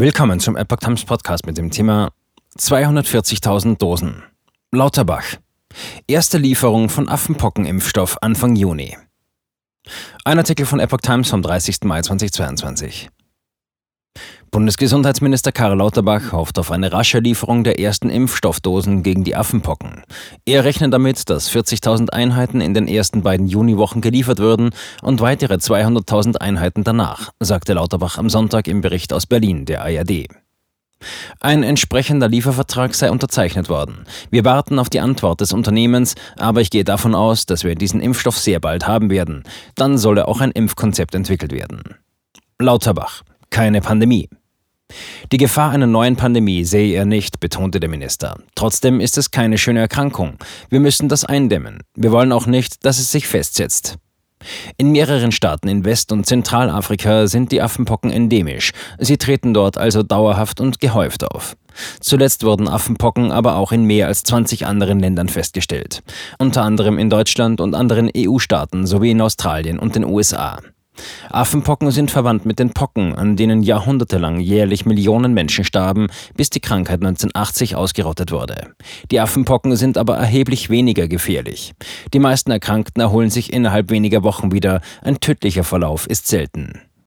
Willkommen zum Epoch Times Podcast mit dem Thema 240.000 Dosen. Lauterbach. Erste Lieferung von Affenpockenimpfstoff Anfang Juni. Ein Artikel von Epoch Times vom 30. Mai 2022. Bundesgesundheitsminister Karl Lauterbach hofft auf eine rasche Lieferung der ersten Impfstoffdosen gegen die Affenpocken. Er rechnet damit, dass 40.000 Einheiten in den ersten beiden Juniwochen geliefert würden und weitere 200.000 Einheiten danach, sagte Lauterbach am Sonntag im Bericht aus Berlin der ARD. Ein entsprechender Liefervertrag sei unterzeichnet worden. Wir warten auf die Antwort des Unternehmens, aber ich gehe davon aus, dass wir diesen Impfstoff sehr bald haben werden. Dann solle auch ein Impfkonzept entwickelt werden. Lauterbach. Keine Pandemie. Die Gefahr einer neuen Pandemie sehe er nicht, betonte der Minister. Trotzdem ist es keine schöne Erkrankung. Wir müssen das eindämmen. Wir wollen auch nicht, dass es sich festsetzt. In mehreren Staaten in West- und Zentralafrika sind die Affenpocken endemisch. Sie treten dort also dauerhaft und gehäuft auf. Zuletzt wurden Affenpocken aber auch in mehr als 20 anderen Ländern festgestellt. Unter anderem in Deutschland und anderen EU-Staaten sowie in Australien und den USA. Affenpocken sind verwandt mit den Pocken, an denen jahrhundertelang jährlich Millionen Menschen starben, bis die Krankheit 1980 ausgerottet wurde. Die Affenpocken sind aber erheblich weniger gefährlich. Die meisten Erkrankten erholen sich innerhalb weniger Wochen wieder, ein tödlicher Verlauf ist selten.